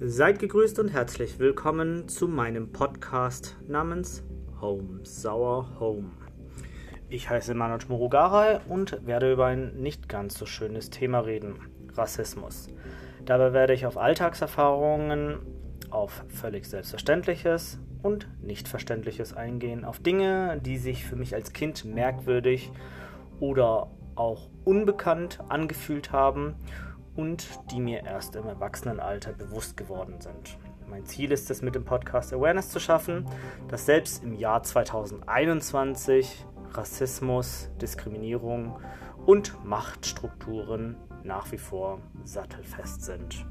Seid gegrüßt und herzlich willkommen zu meinem Podcast namens Home Sour Home. Ich heiße Manoj Murugaray und werde über ein nicht ganz so schönes Thema reden: Rassismus. Dabei werde ich auf Alltagserfahrungen, auf völlig Selbstverständliches und Nichtverständliches eingehen, auf Dinge, die sich für mich als Kind merkwürdig oder auch unbekannt angefühlt haben und die mir erst im Erwachsenenalter bewusst geworden sind. Mein Ziel ist es, mit dem Podcast Awareness zu schaffen, dass selbst im Jahr 2021 Rassismus, Diskriminierung und Machtstrukturen nach wie vor sattelfest sind.